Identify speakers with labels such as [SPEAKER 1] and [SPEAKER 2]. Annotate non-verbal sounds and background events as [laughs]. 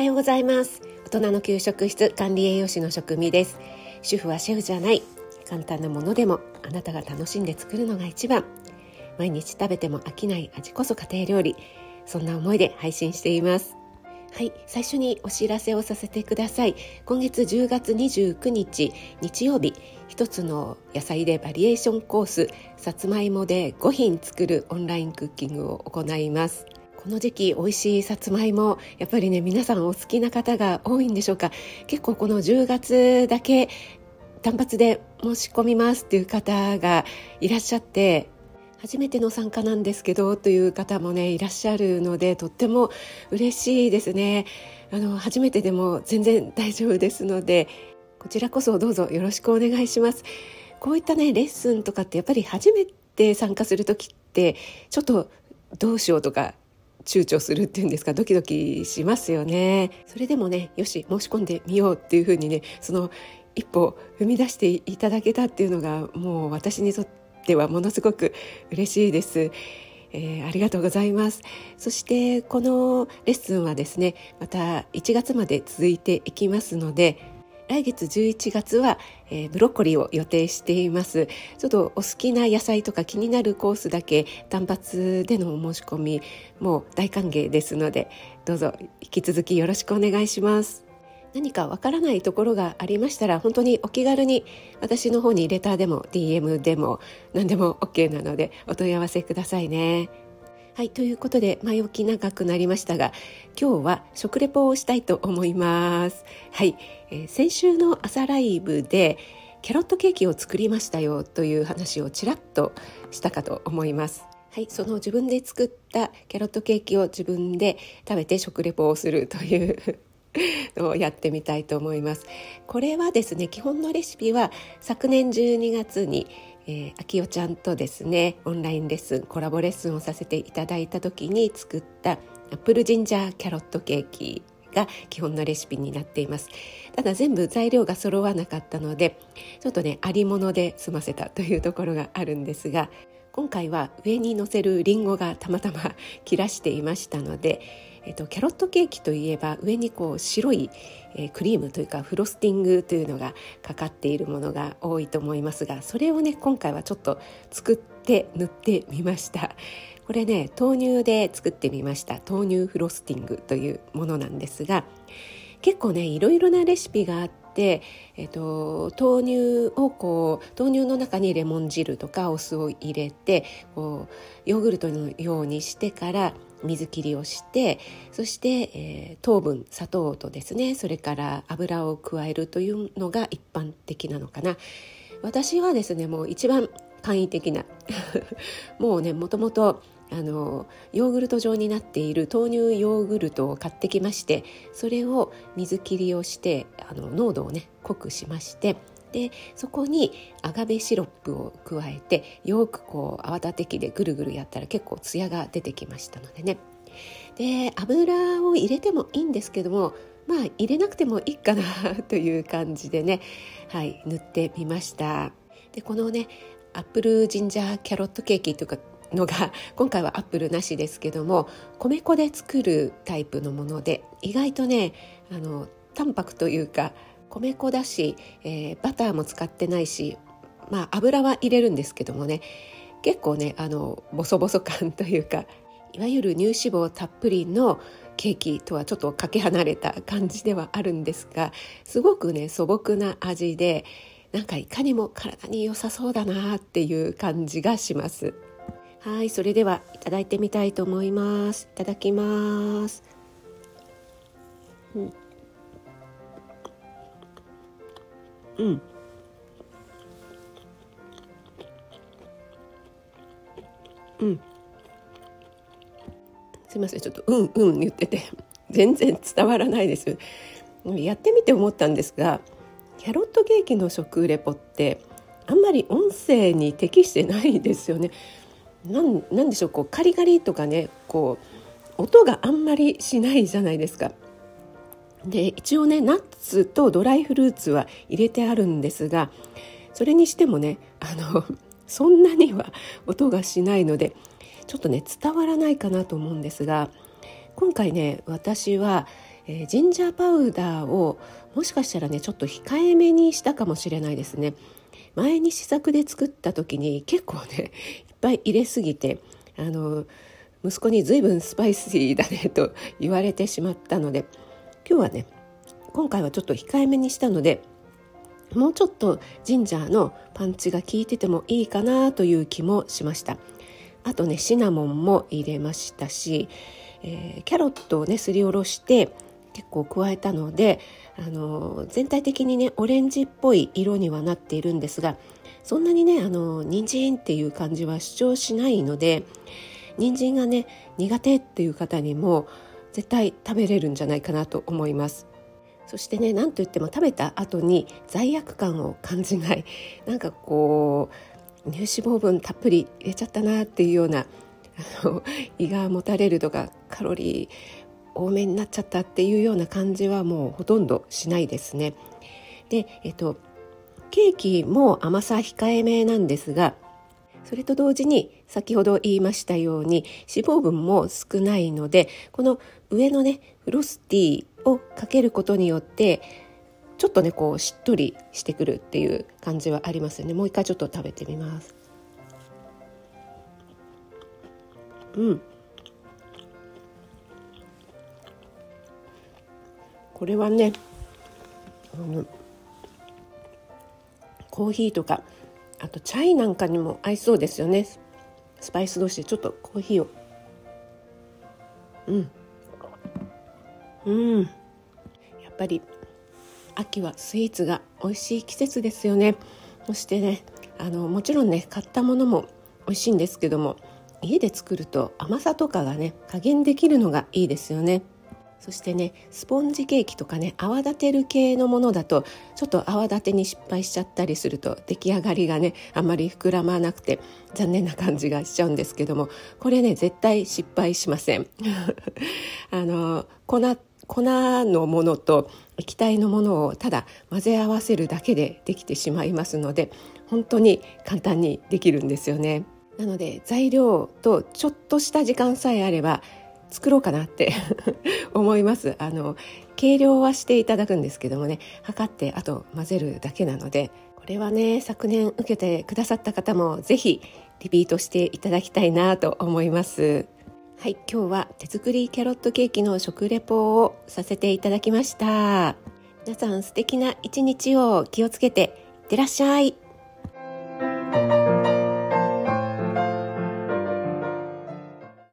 [SPEAKER 1] はようございます。大人の給食室管理栄養士の職味です。主婦はシェフじゃない簡単なものでもあなたが楽しんで作るのが一番。毎日食べても飽きない味こそ家庭料理。そんな思いで配信しています。はい最初にお知らせをさせてください。今月10月29日日曜日。一つの野菜でバリエーションコースさつまいもで5品作るオンラインクッキングを行います。この時期美味しいさつまいもやっぱりね皆さんお好きな方が多いんでしょうか。結構この10月だけ単発で申し込みますっていう方がいらっしゃって初めての参加なんですけどという方もねいらっしゃるのでとっても嬉しいですね。あの初めてでも全然大丈夫ですのでこちらこそどうぞよろしくお願いします。こういったねレッスンとかってやっぱり初めて参加する時ってちょっとどうしようとか躊躇するっていうんですかドキドキしますよねそれでもねよし申し込んでみようっていうふうにねその一歩踏み出していただけたっていうのがもう私にとってはものすごく嬉しいです。えー、ありがとうございますそしてこのレッスンはですねまた1月まで続いていきますので来月11月は、えー、ブロッコリーを予定していますちょっとお好きな野菜とか気になるコースだけ単発でのお申し込みも大歓迎ですのでどうぞ引き続きよろしくお願いします何かわからないところがありましたら本当にお気軽に私の方にレターでも DM でも何でも OK なのでお問い合わせくださいね。はい、ということで前置き長くなりましたが今日は食レポをしたいと思います。はい、えー、先週の朝ライブでキャロットケーキを作りましたよという話をちらっとしたかと思います。はい、その自分で作ったキャロットケーキを自分で食べて食レポをするというをやってみたいと思います。これはですね基本のレシピは昨年12月にえー、あきよちゃんとですねオンラインレッスンコラボレッスンをさせていただいた時に作ったアップルジンジャーキャロットケーキが基本のレシピになっています。ただ全部材料が揃わなかったのでちょっとねありもので済ませたというところがあるんですが今回は上に乗せるりんごがたまたま切らしていましたのでえっと、キャロットケーキといえば上にこう白い、えー、クリームというかフロスティングというのがかかっているものが多いと思いますがそれをね今回はちょっと作って塗ってみました。これね豆乳で作ってみました。豆乳フロスティングというものなんですが結構ねいろいろなレシピがあって、えっと、豆乳をこう豆乳の中にレモン汁とかお酢を入れてこうヨーグルトのようにしてから水切りをしてそして、えー、糖分砂糖とですねそれから油を加えるというのが一般的なのかな。私はですねもう一番簡易的な [laughs] もうねもともとあのヨーグルト状になっている豆乳ヨーグルトを買ってきましてそれを水切りをしてあの濃度をね濃くしましてでそこにアガベシロップを加えてよくこう泡立て器でぐるぐるやったら結構ツヤが出てきましたのでね。で油を入れてもいいんですけどもまあ入れなくてもいいかな [laughs] という感じでねはい塗ってみました。でこのねアップルジンジャーキャロットケーキとかのが [laughs] 今回はアップルなしですけども米粉で作るタイプのもので意外とねあの淡白というか米粉だし、えー、バターも使ってないしまあ油は入れるんですけどもね。結構ねあのボソボソ感というかいわゆる乳脂肪たっぷりのケーキとはちょっとかけ離れた感じではあるんですがすごくね素朴な味でなんかいかにも体に良さそうだなっていう感じがします。はいそれではいただいてみたいと思います。いただきます、うん。うん。うん。すいませんちょっとうんうん言ってて全然伝わらないです。やってみて思ったんですがキャロットケーキの食レポってあんまり音声に適してないですよね。なんなんでしょうこうカリカリとかねこう音があんまりしないじゃないですか。で一応ねナッツとドライフルーツは入れてあるんですがそれにしてもねあの [laughs] そんなには音がしないのでちょっとね伝わらないかなと思うんですが今回ね私は、えー、ジンジャーパウダーをもしかしたらねちょっと控えめにしたかもしれないですね。前に試作で作った時に結構ねいっぱい入れすぎてあの息子に随分スパイシーだねと言われてしまったので今日はね今回はちょっと控えめにしたのでもうちょっとジンジャーのパンチが効いててもいいかなという気もしました。あとねシナモンも入れましたし、えー、キャロットをねすりおろして結構加えたのであの全体的にねオレンジっぽい色にはなっているんですがそんなにねあの人参っていう感じは主張しないので人参がね苦手っていう方にも絶対食べれるんじゃないかなと思いますそしてね何といっても食べた後に罪悪感を感じない [laughs] なんかこう乳脂肪分たっぷり入れちゃったなっていうようなあの [laughs] 胃がもたれるとかカロリー多めになっちゃったっていうような感じはもうほとんどしないですね。で、えっと、ケーキも甘さ控えめなんですがそれと同時に先ほど言いましたように脂肪分も少ないのでこの上のねフロスティーをかけることによってちょっとねこうしっとりしてくるっていう感じはありますよね。もう一回ちょっと食べてみます。うん。これはね、うん、コーヒーとかあとチャイなんかにも合いそうですよね。スパイス同士でちょっとコーヒーを。うん。うん。やっぱり秋はスイーツが美味しい季節ですよね。そしてねあのもちろんね買ったものも美味しいんですけども家で作ると甘さとかがね加減できるのがいいですよね。そしてねスポンジケーキとかね泡立てる系のものだとちょっと泡立てに失敗しちゃったりすると出来上がりがねあんまり膨らまなくて残念な感じがしちゃうんですけどもこれね絶対失敗しません。[laughs] あの粉粉のものと液体のものをただ混ぜ合わせるだけでできてしまいますので本当に簡単にできるんですよね。なので材料とちょっとした時間さえあれば作ろうかなって [laughs] 思います。あの計量はしていただくんですけどもね測ってあと混ぜるだけなのでこれはね昨年受けてくださった方もぜひリピートしていただきたいなと思います。はい今日は手作りキャロットケーキの食レポをさせていただきました。皆さん素敵な一日を気をつけていってらっしゃい。